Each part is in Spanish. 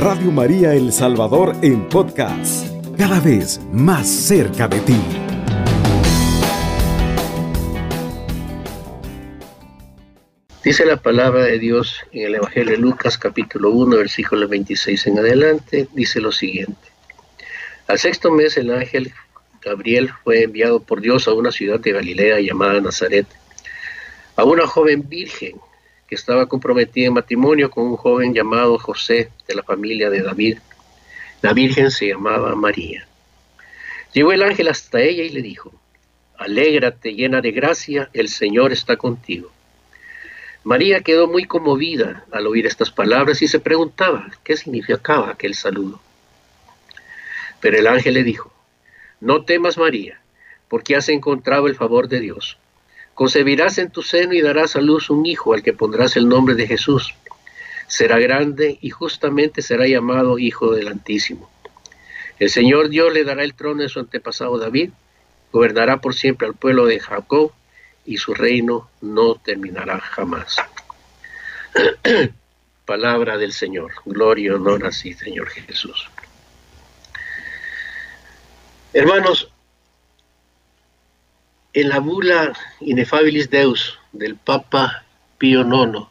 Radio María El Salvador en podcast, cada vez más cerca de ti. Dice la palabra de Dios en el Evangelio de Lucas capítulo 1, versículo 26 en adelante, dice lo siguiente. Al sexto mes el ángel Gabriel fue enviado por Dios a una ciudad de Galilea llamada Nazaret, a una joven virgen que estaba comprometida en matrimonio con un joven llamado José de la familia de David. La Virgen se llamaba María. Llegó el ángel hasta ella y le dijo, Alégrate llena de gracia, el Señor está contigo. María quedó muy conmovida al oír estas palabras y se preguntaba qué significaba aquel saludo. Pero el ángel le dijo, No temas María, porque has encontrado el favor de Dios Concebirás en tu seno y darás a luz un hijo al que pondrás el nombre de Jesús. Será grande y justamente será llamado Hijo del Altísimo. El Señor Dios le dará el trono de su antepasado David, gobernará por siempre al pueblo de Jacob y su reino no terminará jamás. Palabra del Señor. Gloria y honor a sí, Señor Jesús. Hermanos, en la bula Inefabilis Deus del Papa Pío IX,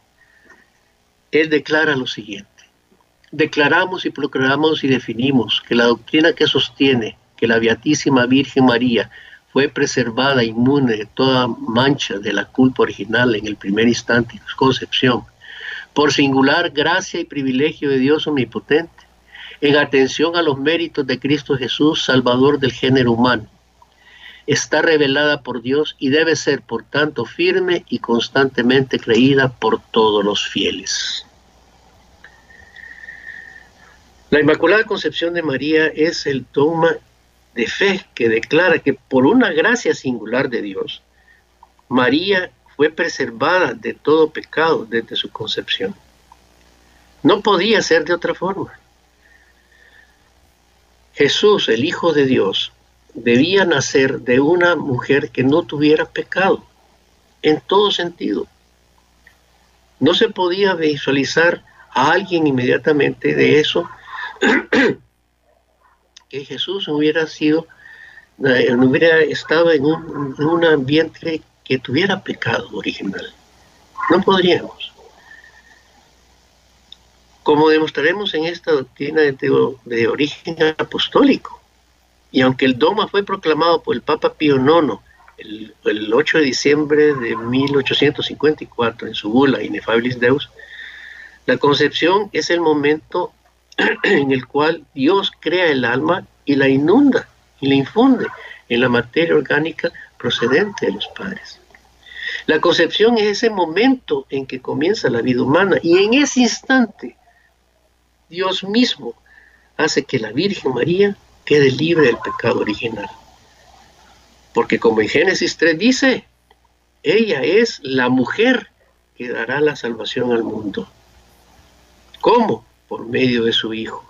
él declara lo siguiente. Declaramos y proclamamos y definimos que la doctrina que sostiene que la Beatísima Virgen María fue preservada inmune de toda mancha de la culpa original en el primer instante de su concepción, por singular gracia y privilegio de Dios omnipotente, en atención a los méritos de Cristo Jesús, Salvador del género humano, está revelada por Dios y debe ser, por tanto, firme y constantemente creída por todos los fieles. La Inmaculada Concepción de María es el dogma de fe que declara que por una gracia singular de Dios, María fue preservada de todo pecado desde su concepción. No podía ser de otra forma. Jesús, el Hijo de Dios, debía nacer de una mujer que no tuviera pecado, en todo sentido. No se podía visualizar a alguien inmediatamente de eso que Jesús hubiera sido, eh, no hubiera estado en un, en un ambiente que tuviera pecado original. No podríamos. Como demostraremos en esta doctrina de, de origen apostólico, y aunque el dogma fue proclamado por el Papa Pío IX el, 8 de diciembre de 1854 en su bula Inefabilis Deus, la concepción es el momento en el cual Dios crea el alma y la inunda y la infunde en la materia orgánica procedente de los padres. La concepción es ese momento en que comienza la vida humana y en ese instante Dios mismo hace que la Virgen María quede libre del pecado original. Porque como en Génesis 3 dice, ella es la mujer que dará la salvación al mundo. ¿Cómo? Por medio de su Hijo.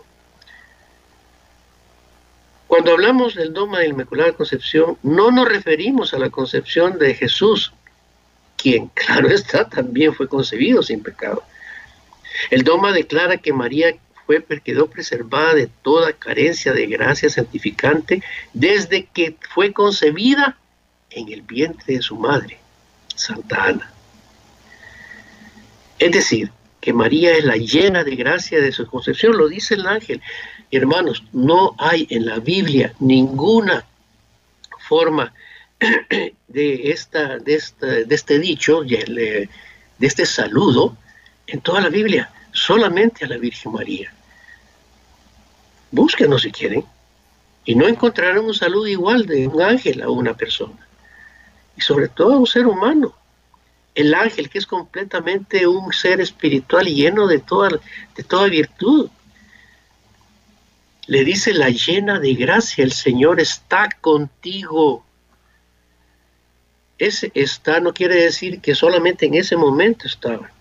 Cuando hablamos del dogma de la Inmaculada Concepción, no nos referimos a la concepción de Jesús, quien, claro está, también fue concebido sin pecado. El dogma declara que María quedó preservada de toda carencia de gracia santificante desde que fue concebida en el vientre de su madre, Santa Ana. Es decir, que María es la llena de gracia de su concepción, lo dice el ángel. Hermanos, no hay en la Biblia ninguna forma de, esta, de, de este dicho, de este saludo, en toda la Biblia, solamente a la Virgen María. Búsquenos si quieren. Y no encontrarán un saludo igual de un ángel a una persona. Y sobre todo a un ser humano. El ángel que es completamente un ser espiritual lleno de toda, de toda virtud. Le dice la llena de gracia, el Señor está contigo. Ese está no quiere decir que solamente en ese momento estaba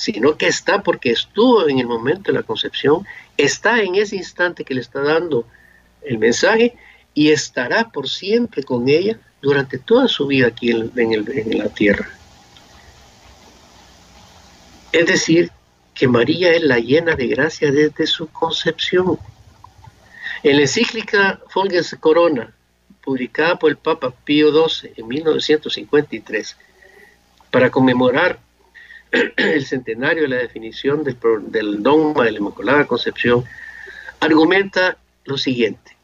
sino que está porque estuvo en el momento de la concepción, está en ese instante que le está dando el mensaje y estará por siempre con ella durante toda su vida aquí en, la tierra. Es decir, que María es la llena de gracia desde su concepción. En la encíclica Folgens Corona, publicada por el Papa Pío XII en 1953, para conmemorar el centenario de la definición del, dogma de la Inmaculada Concepción, argumenta lo siguiente.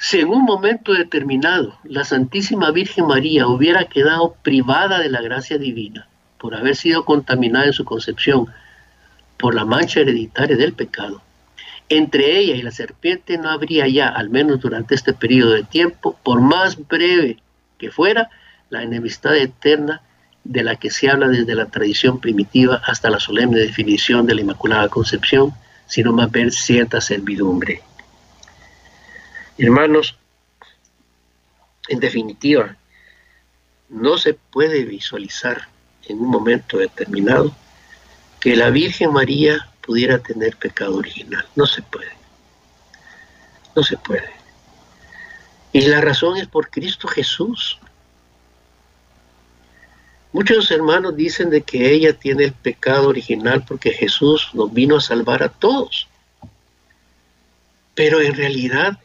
Si en un momento determinado la Santísima Virgen María hubiera quedado privada de la gracia divina por haber sido contaminada en su concepción por la mancha hereditaria del pecado, entre ella y la serpiente no habría ya, al menos durante este periodo de tiempo, por más breve que fuera, la enemistad eterna de la que se habla desde la tradición primitiva hasta la solemne definición de la Inmaculada Concepción, sino más ver cierta servidumbre. Hermanos, en definitiva, no se puede visualizar en un momento determinado que la Virgen María pudiera tener pecado original. No se puede. No se puede. Y la razón es por Cristo Jesús. Muchos hermanos dicen de que ella tiene el pecado original porque Jesús nos vino a salvar a todos. Pero en realidad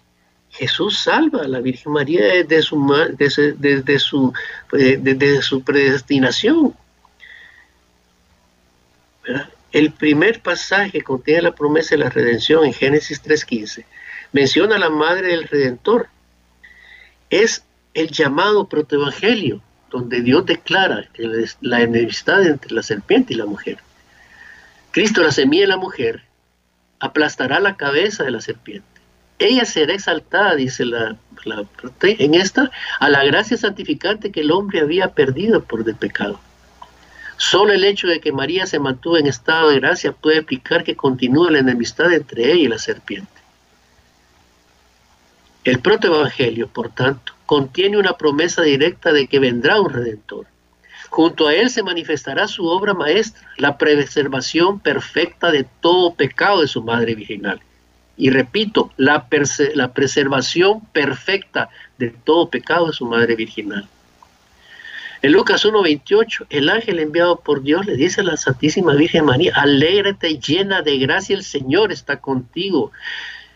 Jesús salva a la Virgen María desde su, desde, su, desde su predestinación. El primer pasaje contiene la promesa de la redención en Génesis 3.15. Menciona a la madre del Redentor. Es el llamado protoevangelio, donde Dios declara la enemistad entre la serpiente y la mujer. Cristo, la semilla de la mujer, aplastará la cabeza de la serpiente ella será exaltada, dice la, en esta, a la gracia santificante que el hombre había perdido por el pecado. Solo el hecho de que María se mantuvo en estado de gracia puede explicar que continúa la enemistad entre ella y la serpiente. El protoevangelio, por tanto, contiene una promesa directa de que vendrá un redentor. Junto a él se manifestará su obra maestra, la preservación perfecta de todo pecado de su madre virginal y repito, la, preservación perfecta de todo pecado de su madre virginal. En Lucas 1.28, el ángel enviado por Dios le dice a la Santísima Virgen María, alégrate llena de gracia, el Señor está contigo.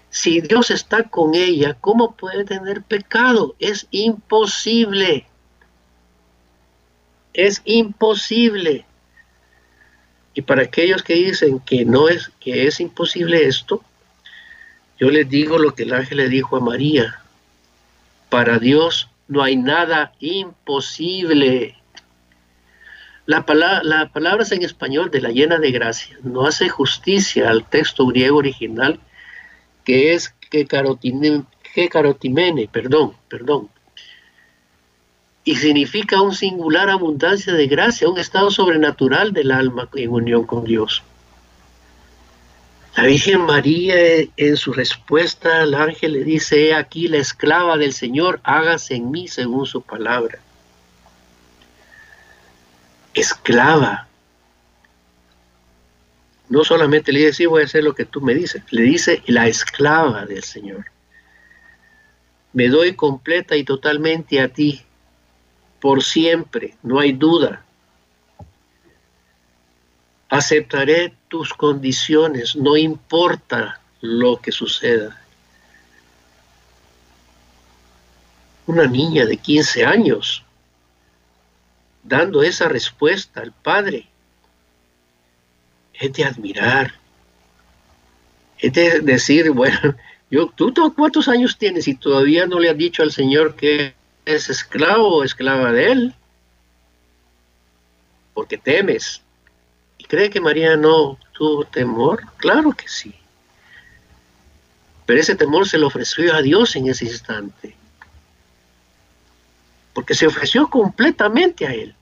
Si Dios está con ella, ¿cómo puede tener pecado? Es imposible. Es imposible. Y para aquellos que dicen que no es que es imposible esto, yo les digo lo que el ángel le dijo a María. Para Dios no hay nada imposible. La palabra, la palabra en español de la llena de gracia no hace justicia al texto griego original que es que carotimene, perdón, perdón. Y significa un singular abundancia de gracia, un estado sobrenatural del alma en unión con Dios. La Virgen María en su respuesta al ángel le dice, he aquí la esclava del Señor, hágase en mí según su palabra. Esclava. No solamente le dice, voy a hacer lo que tú me dices, le dice la esclava del Señor. Me doy completa y totalmente a ti, por siempre, no hay duda. Aceptaré tus condiciones, no importa lo que suceda. Una niña de 15 años dando esa respuesta al Padre es de admirar, es de decir, bueno, yo, ¿tú cuántos años tienes y todavía no le has dicho al Señor que es esclavo o esclava de Él? Porque temes, ¿Cree que María no tuvo temor? Claro que sí. Pero ese temor se lo ofreció a Dios en ese instante. Porque se ofreció completamente a Él.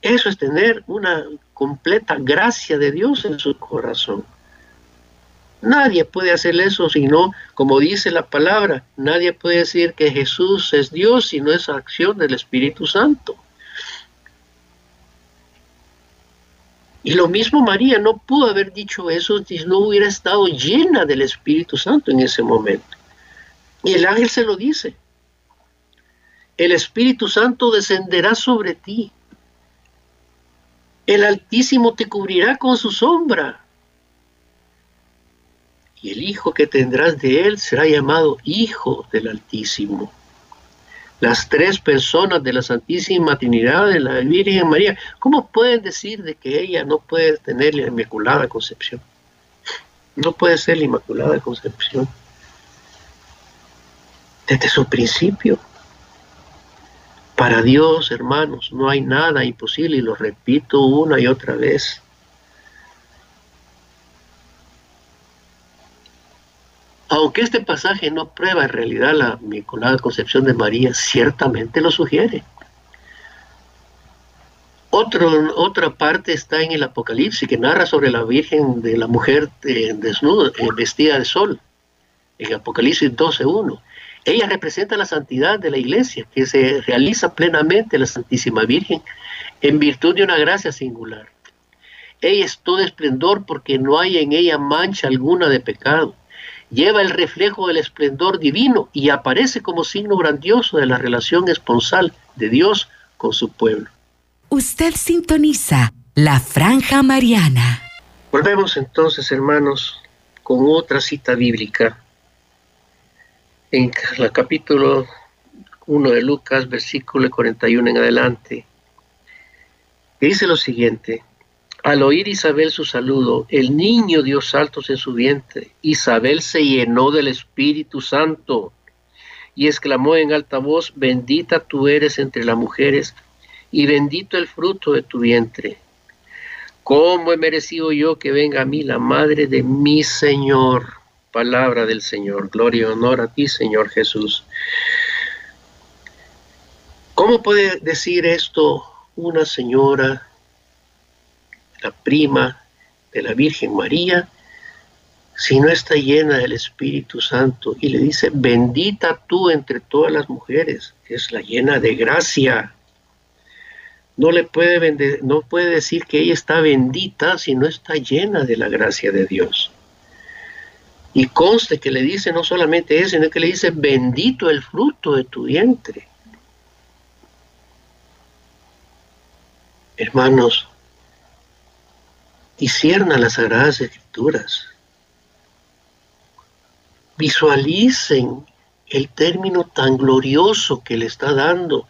Eso es tener una completa gracia de Dios en su corazón. Nadie puede hacer eso si no, como dice la palabra, nadie puede decir que Jesús es Dios si no es acción del Espíritu Santo. Y lo mismo María no pudo haber dicho eso si no hubiera estado llena del Espíritu Santo en ese momento. Y el ángel se lo dice. El Espíritu Santo descenderá sobre ti El Altísimo te cubrirá con su sombra. Y el hijo que tendrás de él será llamado Hijo del Altísimo. Las tres personas de la Santísima Trinidad de la Virgen María, ¿cómo pueden decir de que ella no puede tener la Inmaculada Concepción? No puede ser la Inmaculada Concepción. Desde su principio. Para Dios, hermanos, no hay nada imposible y lo repito una y otra vez. Aunque este pasaje no prueba en realidad la Inmaculada Concepción de María, ciertamente lo sugiere otra parte está en el Apocalipsis, que narra sobre la Virgen de la mujer eh, desnuda, eh, vestida de sol, en Apocalipsis 12.1. Ella representa la santidad de la iglesia, que se realiza plenamente la Santísima Virgen en virtud de una gracia singular. Ella es todo esplendor porque no hay en ella mancha alguna de pecado. Lleva el reflejo del esplendor divino y aparece como signo grandioso de la relación esponsal de Dios con su pueblo. Usted sintoniza la franja mariana. Volvemos entonces, hermanos, con otra cita bíblica. En el capítulo 1 de Lucas, versículo 41 en adelante, dice lo siguiente. Al oír Isabel su saludo, el niño dio saltos en su vientre. Isabel se llenó del Espíritu Santo y exclamó en alta voz, bendita tú eres entre las mujeres y bendito el fruto de tu vientre. ¿Cómo he merecido yo que venga a mí la madre de mi Señor? Palabra del Señor. Gloria y honor a ti, Señor Jesús. ¿Cómo puede decir esto una señora, la prima de la Virgen María, si no está llena del Espíritu Santo? Y le dice, bendita tú entre todas las mujeres, que es la llena de gracia no le puede no puede decir que ella está bendita si no está llena de la gracia de Dios. Y conste que le dice no solamente eso, sino que le dice bendito el fruto de tu vientre. Hermanos, disiernan las sagradas escrituras. Visualicen el término tan glorioso que le está dando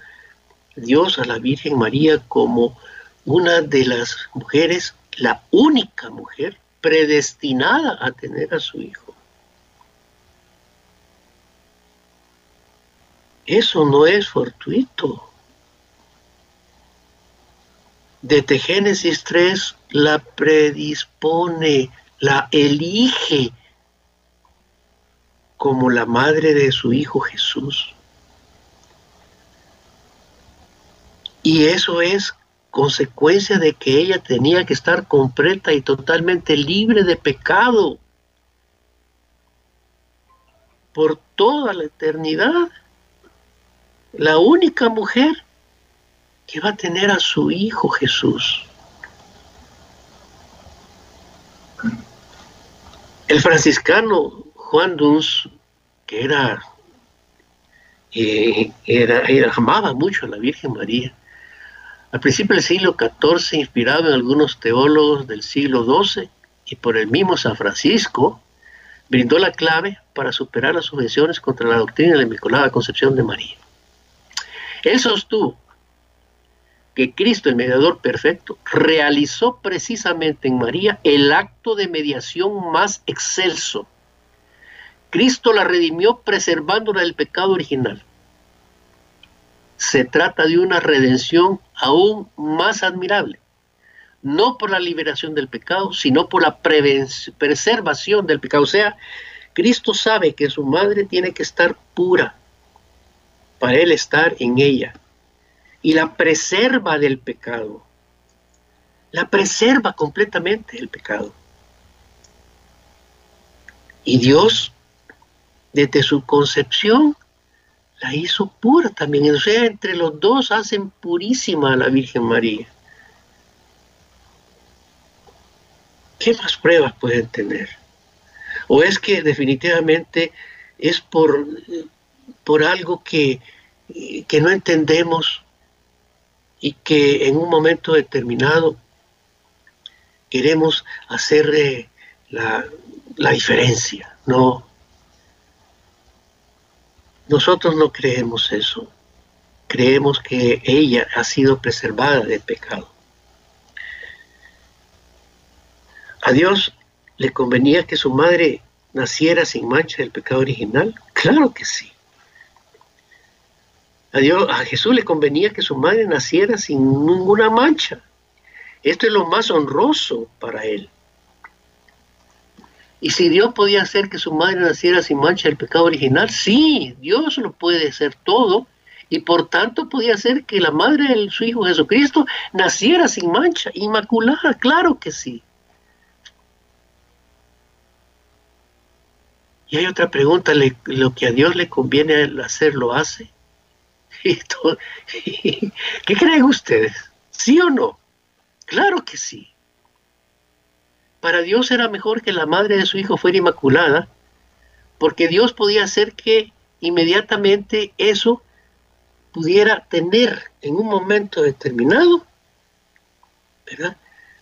Dios a la Virgen María como una de las mujeres, la única mujer predestinada a tener a su hijo. Eso no es fortuito. Desde Génesis 3 la predispone, la elige como la madre de su hijo Jesús. Y eso es consecuencia de que ella tenía que estar completa y totalmente libre de pecado por toda la eternidad. La única mujer que va a tener a su Hijo Jesús. El franciscano Juan Duns, que era, eh, era, amaba mucho a la Virgen María, al principio del siglo XIV, inspirado en algunos teólogos del siglo XII y por el mismo San Francisco, brindó la clave para superar las objeciones contra la doctrina de la Inmaculada Concepción de María. Él sostuvo que Cristo, el mediador perfecto, realizó precisamente en María el acto de mediación más excelso. Cristo la redimió preservándola del pecado original se trata de una redención aún más admirable, no por la liberación del pecado, sino por la preservación del pecado. O sea, Cristo sabe que su madre tiene que estar pura para él estar en ella y la preserva del pecado. La preserva completamente del pecado. Y Dios, desde su concepción, la hizo pura también. O sea, entre los dos hacen purísima a la Virgen María. ¿Qué más pruebas pueden tener? ¿O es que definitivamente es por, por algo que, que no entendemos y que en un momento determinado queremos hacer eh, la, la diferencia. No. Nosotros no creemos eso. Creemos que ella ha sido preservada del pecado. A Dios le convenía que su madre naciera sin mancha del pecado original. Claro que sí. A, Dios, a Jesús le convenía que su madre naciera sin ninguna mancha. Esto es lo más honroso para él. Y si Dios podía hacer que su madre naciera sin mancha del pecado original, sí, Dios lo puede hacer todo. Y por tanto podía hacer que la madre de su Hijo Jesucristo naciera sin mancha, inmaculada, claro que sí. Y hay otra pregunta, ¿lo que a Dios le conviene hacer lo hace? ¿Qué creen ustedes? ¿Sí o no? Claro que sí. Para Dios era mejor que la madre de su hijo fuera inmaculada, porque Dios podía hacer que inmediatamente eso pudiera tener en un momento determinado, ¿verdad?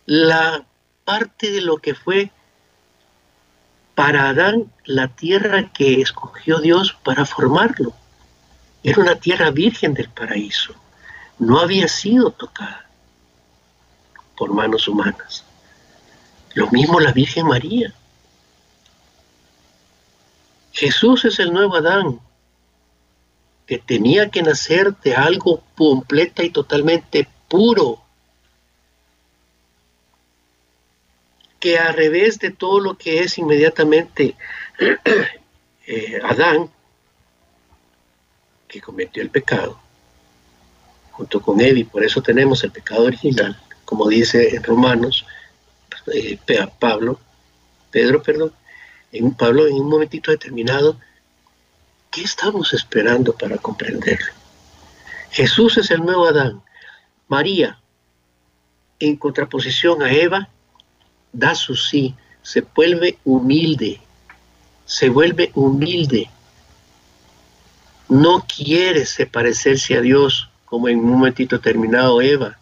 La parte de lo que fue para Adán la tierra que escogió Dios para formarlo. Era una tierra virgen del paraíso. No había sido tocada por manos humanas. Lo mismo la Virgen María. Jesús es el nuevo Adán, que tenía que nacer de algo completa y totalmente puro, que a revés de todo lo que es inmediatamente eh, Adán, que cometió el pecado, junto con él, y por eso tenemos el pecado original, como dice en Romanos, eh, Pablo, Pedro, perdón, en Pablo en un momentito determinado, ¿qué estamos esperando para comprenderlo? Jesús es el nuevo Adán. María, en contraposición a Eva, da su sí, se vuelve humilde, se vuelve humilde, no quiere se parecerse a Dios como en un momentito terminado Eva.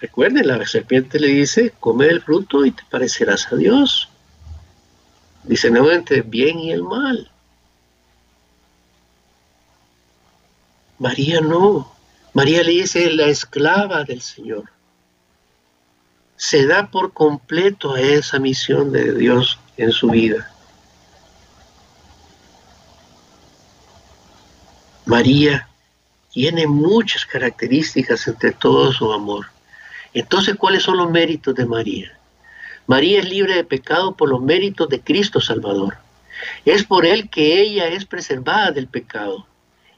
Recuerden, la serpiente le dice, come el fruto y te parecerás a Dios. Dice nuevamente, bien y el mal. María no. María le dice, la esclava del Señor. Se da por completo a esa misión de Dios en su vida. María tiene muchas características entre todo su amor. Entonces, ¿cuáles son los méritos de María? María es libre de pecado por los méritos de Cristo Salvador. Es por Él que ella es preservada del pecado.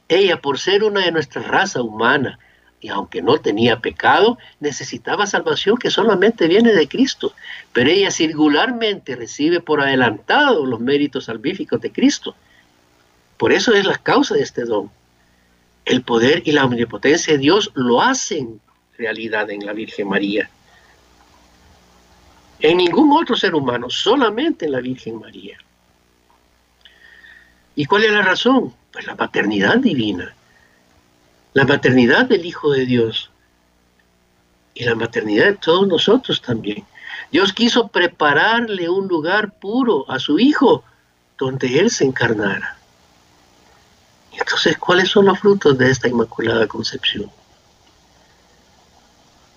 Ella, por ser una de nuestra raza humana, y aunque no tenía pecado, necesitaba salvación que solamente viene de Cristo. Pero ella singularmente recibe por adelantado los méritos salvíficos de Cristo. Por eso es la causa de este don el poder y la omnipotencia de Dios lo hacen realidad en la Virgen María. En ningún otro ser humano, solamente en la Virgen María. ¿Y cuál es la razón? Pues la paternidad divina, la maternidad del Hijo de Dios y la maternidad de todos nosotros también. Dios quiso prepararle un lugar puro a su Hijo donde Él se encarnara. Entonces, ¿cuáles son los frutos de esta Inmaculada Concepción?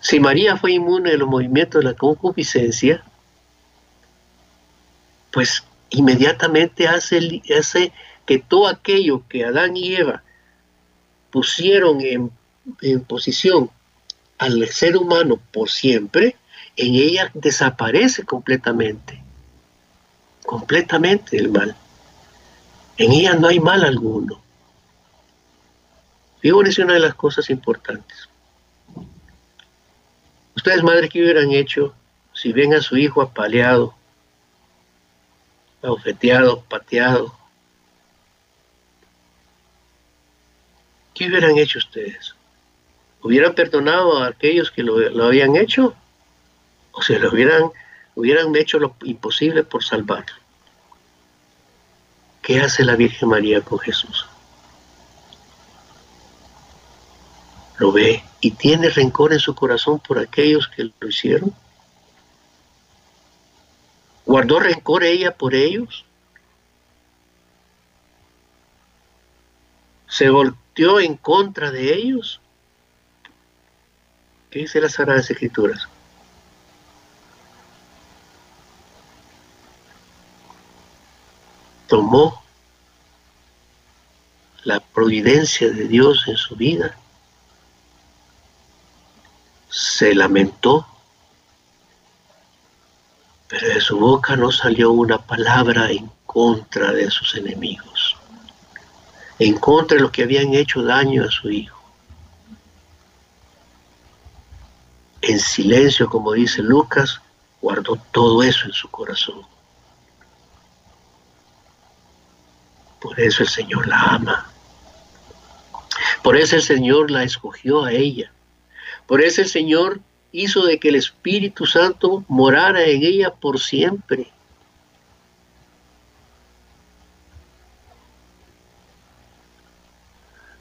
Si María fue inmune de los movimientos de la concupiscencia, pues inmediatamente hace, que todo aquello que Adán y Eva pusieron en, en posición al ser humano por siempre, en ella desaparece completamente, completamente el mal. En ella no hay mal alguno. Fíjense una de las cosas importantes. Ustedes, madres, ¿qué hubieran hecho si ven a su hijo apaleado, abofeteado, pateado? ¿Qué hubieran hecho ustedes? ¿Hubieran perdonado a aquellos que lo, habían hecho? ¿O se lo hubieran, hubieran hecho lo imposible por salvarlo? ¿Qué hace la Virgen María con Jesús? Lo ve y tiene rencor en su corazón por aquellos que lo hicieron. ¿Guardó rencor ella por ellos? ¿Se volteó en contra de ellos? ¿Qué dice las Sagradas Escrituras? Tomó la providencia de Dios en su vida. Se lamentó, pero de su boca no salió una palabra en contra de sus enemigos, en contra de los que habían hecho daño a su hijo. En silencio, como dice Lucas, guardó todo eso en su corazón. Por eso el Señor la ama. Por eso el Señor la escogió a ella. Por eso el Señor hizo de que el Espíritu Santo morara en ella por siempre.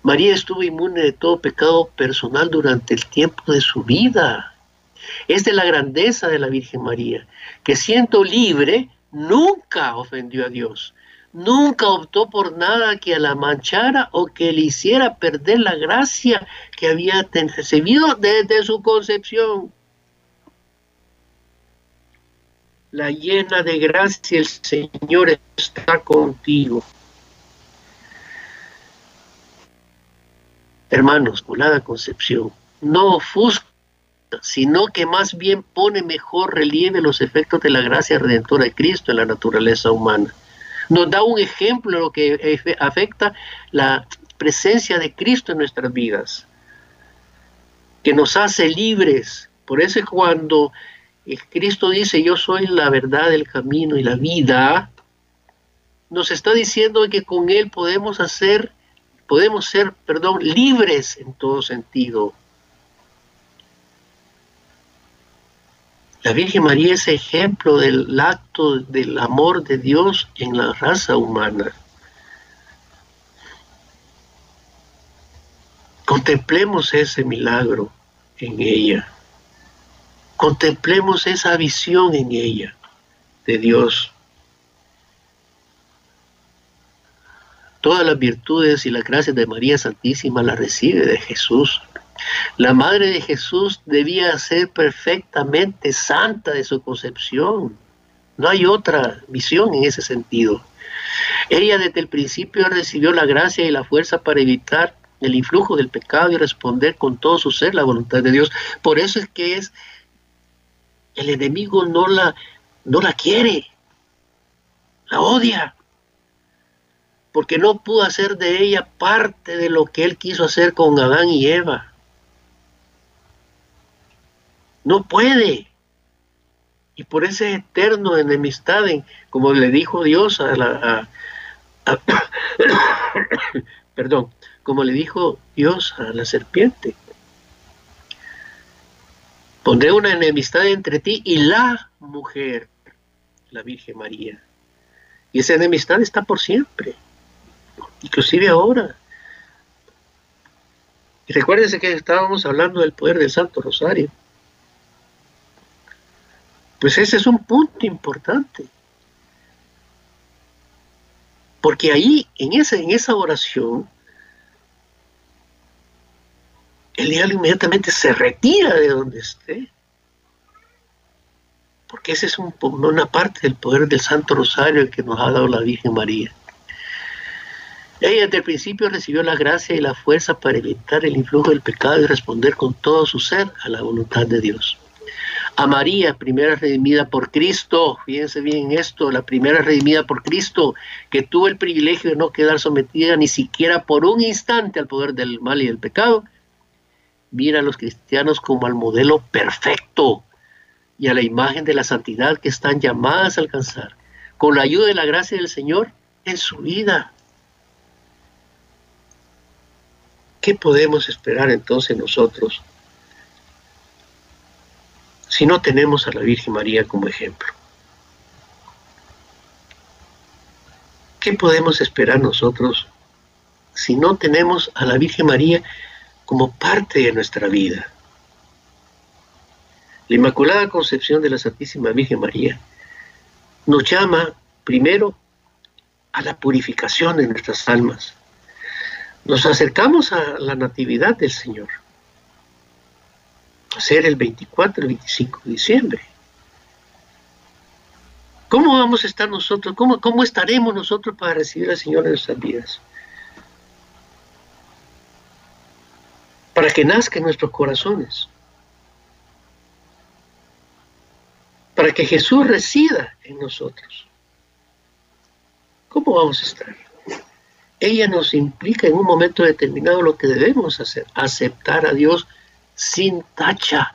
María estuvo inmune de todo pecado personal durante el tiempo de su vida. Es de la grandeza de la Virgen María, que siendo libre, nunca ofendió a Dios, nunca optó por nada que la manchara o que le hiciera perder la gracia que había recibido desde su concepción. La llena de gracia, el Señor está contigo. Hermanos, la concepción no ofusca, sino que más bien pone mejor relieve los efectos de la gracia redentora de Cristo en la naturaleza humana nos da un ejemplo de lo que afecta la presencia de Cristo en nuestras vidas, que nos hace libres. Por eso es cuando Cristo dice, yo soy la verdad, el camino y la vida, nos está diciendo que con Él podemos hacer, podemos ser, perdón, libres en todo sentido. La Virgen María es ejemplo del acto del amor de Dios en la raza humana. Contemplemos ese milagro en ella. Contemplemos esa visión en ella de Dios. Todas las virtudes y las gracias de María Santísima las recibe de Jesús. La madre de Jesús debía ser perfectamente santa de su concepción. No hay otra visión en ese sentido. Ella desde el principio recibió la gracia y la fuerza para evitar el influjo del pecado y responder con todo su ser la voluntad de Dios. Por eso es que es el enemigo no la no la quiere. La odia. Porque no pudo hacer de ella parte de lo que él quiso hacer con Adán y Eva. No puede. Y por ese eterno enemistad, como le dijo Dios a la... perdón, como le dijo Dios a la serpiente. Pondré una enemistad entre ti y la mujer, la Virgen María. Y esa enemistad está por siempre, inclusive ahora. Y recuérdense que estábamos hablando del poder del Santo Rosario. Pues ese es un punto importante. Porque ahí, en esa, en esa oración, el diablo inmediatamente se retira de donde esté. Porque esa es una parte del poder del Santo Rosario que nos ha dado la Virgen María. Ella desde el principio recibió la gracia y la fuerza para evitar el influjo del pecado y responder con todo su ser a la voluntad de Dios a María, primera redimida por Cristo, fíjense bien esto, la primera redimida por Cristo, que tuvo el privilegio de no quedar sometida ni siquiera por un instante al poder del mal y del pecado, mira a los cristianos como al modelo perfecto y a la imagen de la santidad que están llamadas a alcanzar, con la ayuda de la gracia del Señor en su vida. ¿Qué podemos esperar entonces nosotros si no tenemos a la Virgen María como ejemplo? ¿Qué podemos esperar nosotros si no tenemos a la Virgen María como parte de nuestra vida. La Inmaculada Concepción de la Santísima Virgen María nos llama primero a la purificación de nuestras almas. Nos acercamos a la Natividad del Señor, ser el 24 y 25 de diciembre. ¿Cómo vamos a estar nosotros? ¿Cómo, ¿Cómo estaremos nosotros para recibir al Señor en nuestras vidas? Para que nazca en nuestros corazones. Para que Jesús resida en nosotros. ¿Cómo vamos a estar? Ella nos implica en un momento determinado lo que debemos hacer, aceptar a Dios sin tacha.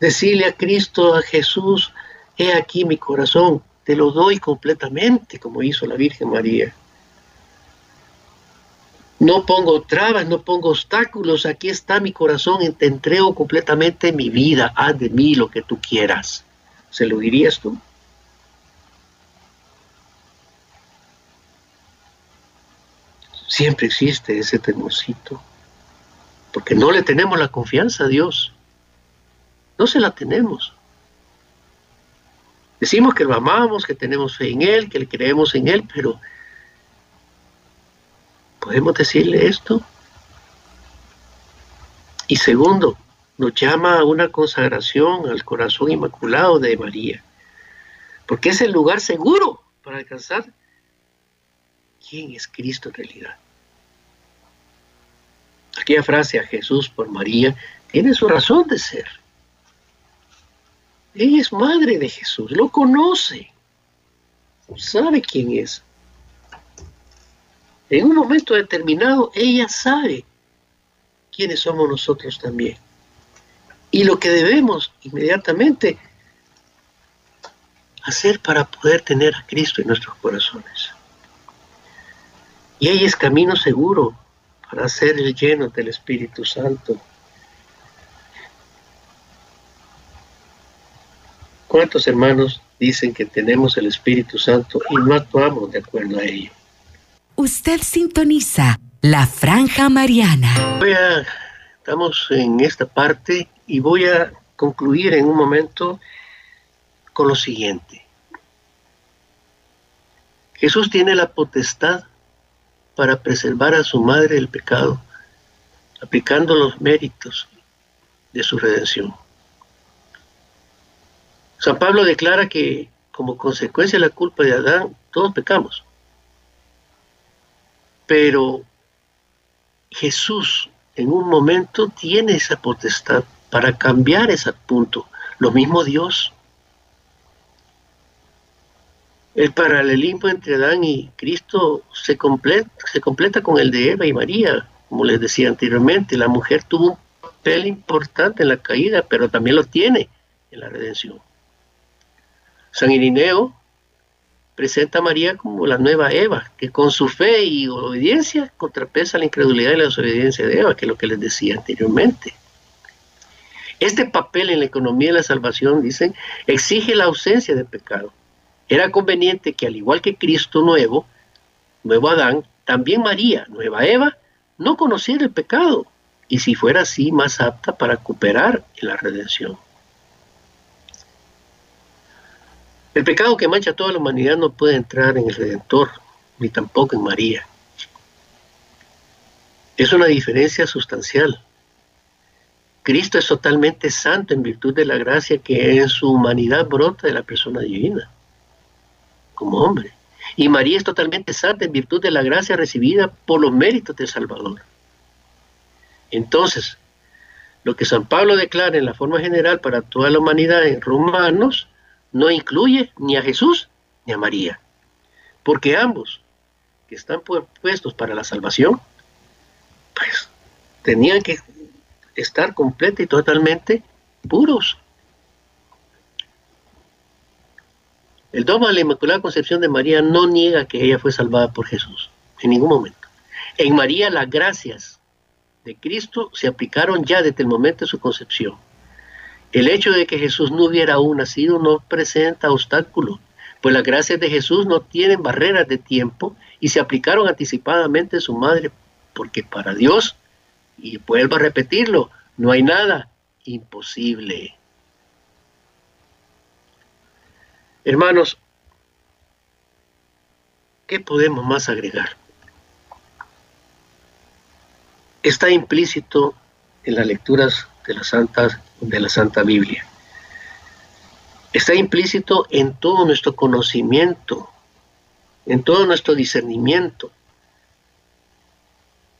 Decirle a Cristo, a Jesús, he aquí mi corazón, te lo doy completamente, como hizo la Virgen María. No pongo trabas, no pongo obstáculos, aquí está mi corazón, te entrego completamente mi vida, haz de mí lo que tú quieras. ¿Se lo dirías tú? Siempre existe ese temorcito, porque no le tenemos la confianza a Dios. No se la tenemos. Decimos que lo amamos, que tenemos fe en Él, que le creemos en Él, pero ¿podemos decirle esto? Y segundo, nos llama a una consagración al corazón inmaculado de María, porque es el lugar seguro para alcanzar quién es Cristo en realidad. Aquella frase a Jesús por María tiene su razón de ser. Ella es madre de Jesús, lo conoce, sabe quién es. En un momento determinado, ella sabe quiénes somos nosotros también. Y lo que debemos inmediatamente hacer para poder tener a Cristo en nuestros corazones. Y ella es camino seguro para ser lleno del Espíritu Santo. ¿Cuántos hermanos dicen que tenemos el Espíritu Santo y no actuamos de acuerdo a ello? Usted sintoniza la franja mariana. Voy a, estamos en esta parte y voy a concluir en un momento con lo siguiente. Jesús tiene la potestad para preservar a su madre del pecado, aplicando los méritos de su redención. San Pablo declara que como consecuencia de la culpa de Adán, todos pecamos. Pero Jesús en un momento tiene esa potestad para cambiar ese punto. Lo mismo Dios. El paralelismo entre Adán y Cristo se completa, con el de Eva y María. Como les decía anteriormente, la mujer tuvo un papel importante en la caída, pero también lo tiene en la redención. San Irineo presenta a María como la nueva Eva, que con su fe y obediencia contrapesa la incredulidad y la desobediencia de Eva, que es lo que les decía anteriormente. Este papel en la economía de la salvación, dicen, exige la ausencia de pecado. Era conveniente que al igual que Cristo nuevo, nuevo Adán, también María, nueva Eva, no conociera el pecado, y si fuera así, más apta para cooperar en la redención. El pecado que mancha a toda la humanidad no puede entrar en el Redentor, ni tampoco en María. Es una diferencia sustancial. Cristo es totalmente santo en virtud de la gracia que en su humanidad brota de la persona divina, hombre. Y María es totalmente santa en virtud de la gracia recibida por los méritos del Salvador. Entonces, lo que San Pablo declara en la forma general para toda la humanidad en Romanos no incluye ni a Jesús ni a María, porque ambos que están puestos para la salvación, pues tenían que estar completa y totalmente puros. El dogma de la Inmaculada Concepción de María no niega que ella fue salvada por Jesús, en ningún momento. En María las gracias de Cristo se aplicaron ya desde el momento de su concepción. El hecho de que Jesús no hubiera aún nacido no presenta obstáculo, pues las gracias de Jesús no tienen barreras de tiempo y se aplicaron anticipadamente a su madre porque para Dios, y vuelvo a repetirlo, no hay nada imposible. Hermanos, ¿qué podemos más agregar? Está implícito en las lecturas de la Santa, de la Santa Biblia. Está implícito en todo nuestro conocimiento, en todo nuestro discernimiento,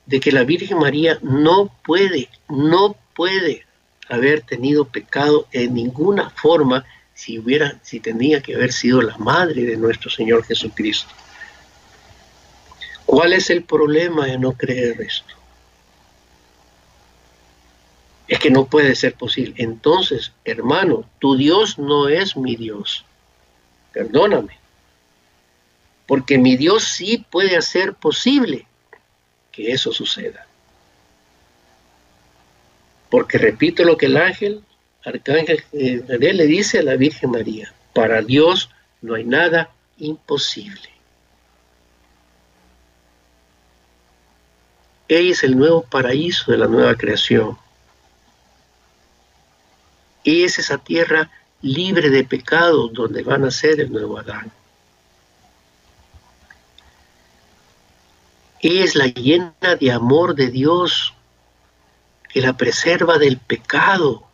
de que la Virgen María no puede, no puede haber tenido pecado en ninguna forma si hubiera, si tenía que haber sido la madre de nuestro Señor Jesucristo. ¿Cuál es el problema de no creer esto? Es que no puede ser posible. Entonces, hermano, tu Dios no es mi Dios. Perdóname. Porque mi Dios sí puede hacer posible que eso suceda. Porque repito lo que el ángel, arcángel Gabriel le dice a la Virgen María, para Dios no hay nada imposible. Ella es el nuevo paraíso de la nueva creación. Ella es esa tierra libre de pecado donde van a ser el nuevo Adán. es la llena de amor de Dios que la preserva del pecado,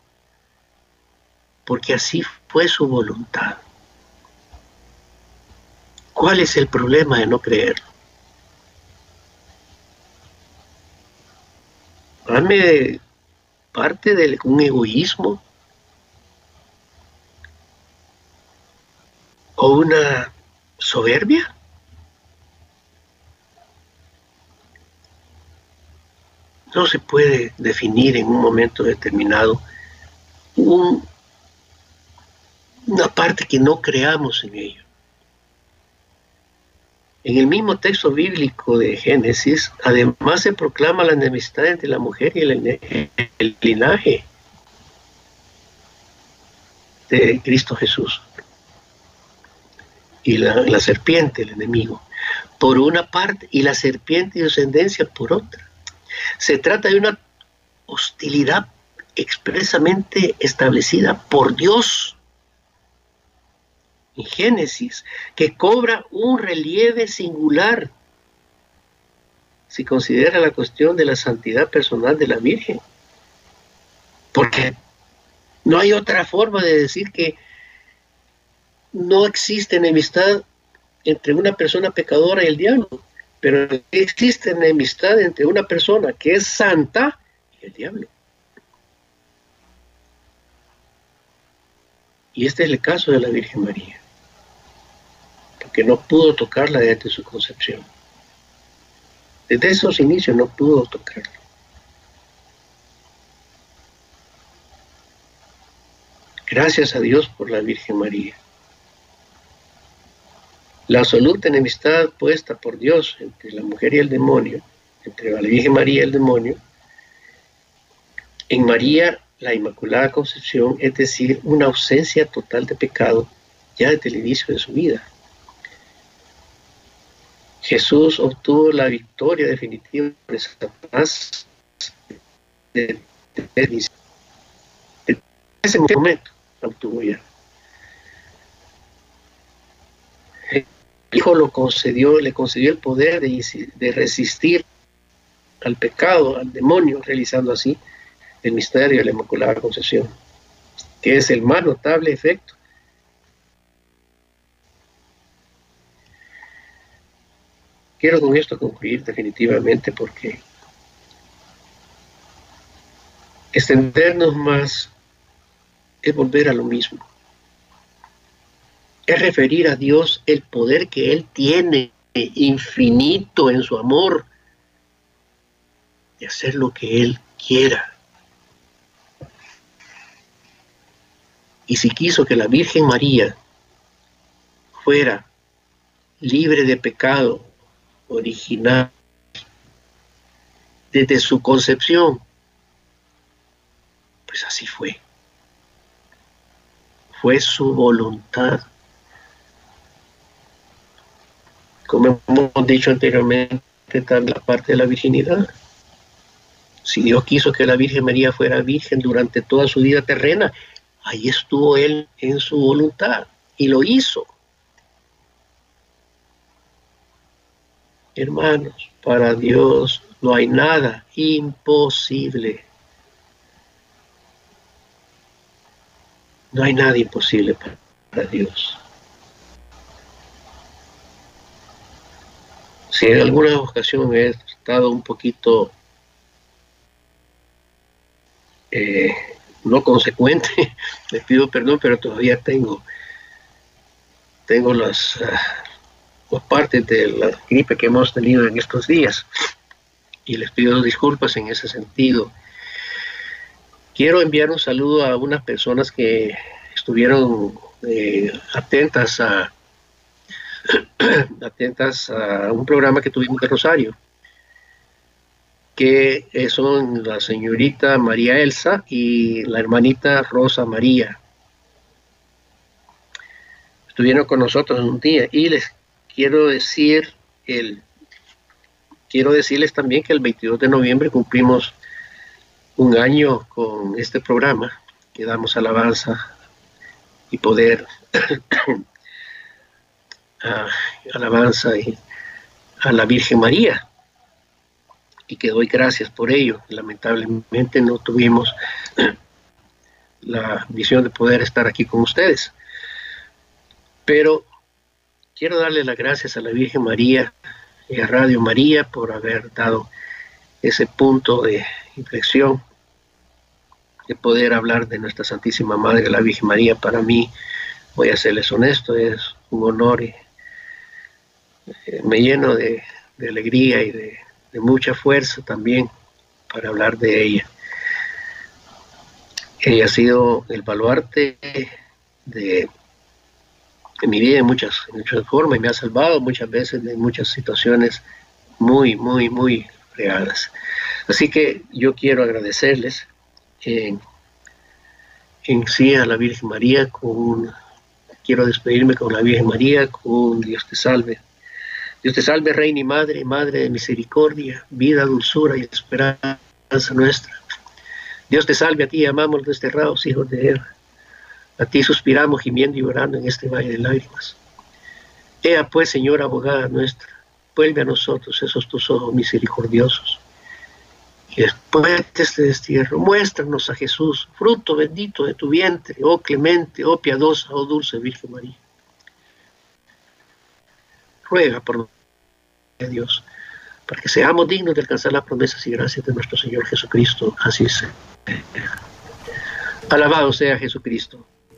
porque así fue su voluntad. ¿Cuál es el problema de no creerlo? Dame parte de un egoísmo o una soberbia. no se puede definir en un momento determinado una parte que no creamos en ello. En el mismo texto bíblico de Génesis, además se proclama la enemistad entre la mujer y el, linaje de Cristo Jesús y la, la serpiente, el enemigo, por una parte, y la serpiente y descendencia por otra. Se trata de una hostilidad expresamente establecida por Dios Génesis, que cobra un relieve singular si considera la cuestión de la santidad personal de la Virgen. Porque no hay otra forma de decir que no existe enemistad entre una persona pecadora y el diablo. Pero existe enemistad entre una persona que es santa y el diablo. Y este es el caso de la Virgen María, porque no pudo tocarla desde su concepción. Desde esos inicios no pudo tocarla. Gracias a Dios por la Virgen María. La absoluta enemistad puesta por Dios entre la mujer y el demonio, entre la Virgen María y el demonio, en María la Inmaculada Concepción, es decir, una ausencia total de pecado ya desde el inicio de su vida. Jesús obtuvo la victoria definitiva de Satanás de, ese momento la obtuvo ya. Hijo lo concedió, le concedió el poder de, resistir al pecado, al demonio, realizando así el misterio de la Inmaculada Concepción, que es el más notable efecto. Quiero con esto concluir definitivamente porque extendernos más es volver a lo mismo es referir a Dios el poder que Él tiene infinito en su amor de hacer lo que Él quiera. Y si quiso que la Virgen María fuera libre de pecado original desde su concepción, pues así fue. Fue su voluntad como hemos dicho anteriormente, también la parte de la virginidad. Si Dios quiso que la Virgen María fuera virgen durante toda su vida terrena, ahí estuvo Él en su voluntad y lo hizo. Hermanos, para Dios no hay nada imposible. No hay nada imposible para Dios. Si en alguna ocasión he estado un poquito eh, no consecuente, les pido perdón, pero todavía tengo, tengo las, las partes de la gripe que hemos tenido en estos días y les pido disculpas en ese sentido. Quiero enviar un saludo a unas personas que estuvieron eh, atentas a atentas a un programa que tuvimos de Rosario, que son la señorita María Elsa y la hermanita Rosa María. Estuvieron con nosotros un día y les quiero decir el quiero decirles también que el 22 de noviembre cumplimos un año con este programa que damos alabanza y poder alabanza y a la Virgen María y que doy gracias por ello. Lamentablemente no tuvimos la visión de poder estar aquí con ustedes. Pero quiero darle las gracias a la Virgen María y a Radio María por haber dado ese punto de inflexión de poder hablar de nuestra Santísima Madre, la Virgen María. Para mí, voy a serles honesto, es un honor y eh, me lleno de, alegría y de, mucha fuerza también para hablar de ella. Ella ha sido el baluarte de, mi vida en muchas, muchas formas y me ha salvado muchas veces de muchas situaciones muy, muy, muy reales. Así que yo quiero agradecerles en, en sí a la Virgen María, con, quiero despedirme con la Virgen María, con Dios te salve Dios te salve, Reina y Madre, Madre de misericordia, vida, dulzura y esperanza nuestra. Dios te salve, a ti amamos desterrados hijos de Eva. A ti suspiramos gimiendo y llorando en este valle de lágrimas. Ea pues, Señora abogada nuestra, vuelve a nosotros esos tus ojos misericordiosos. Y después de este destierro, muéstranos a Jesús, fruto bendito de tu vientre, oh clemente, oh piadosa, oh dulce Virgen María ruega por Dios, para que seamos dignos de alcanzar las promesas y gracias de nuestro Señor Jesucristo. Así sea. Alabado sea Jesucristo.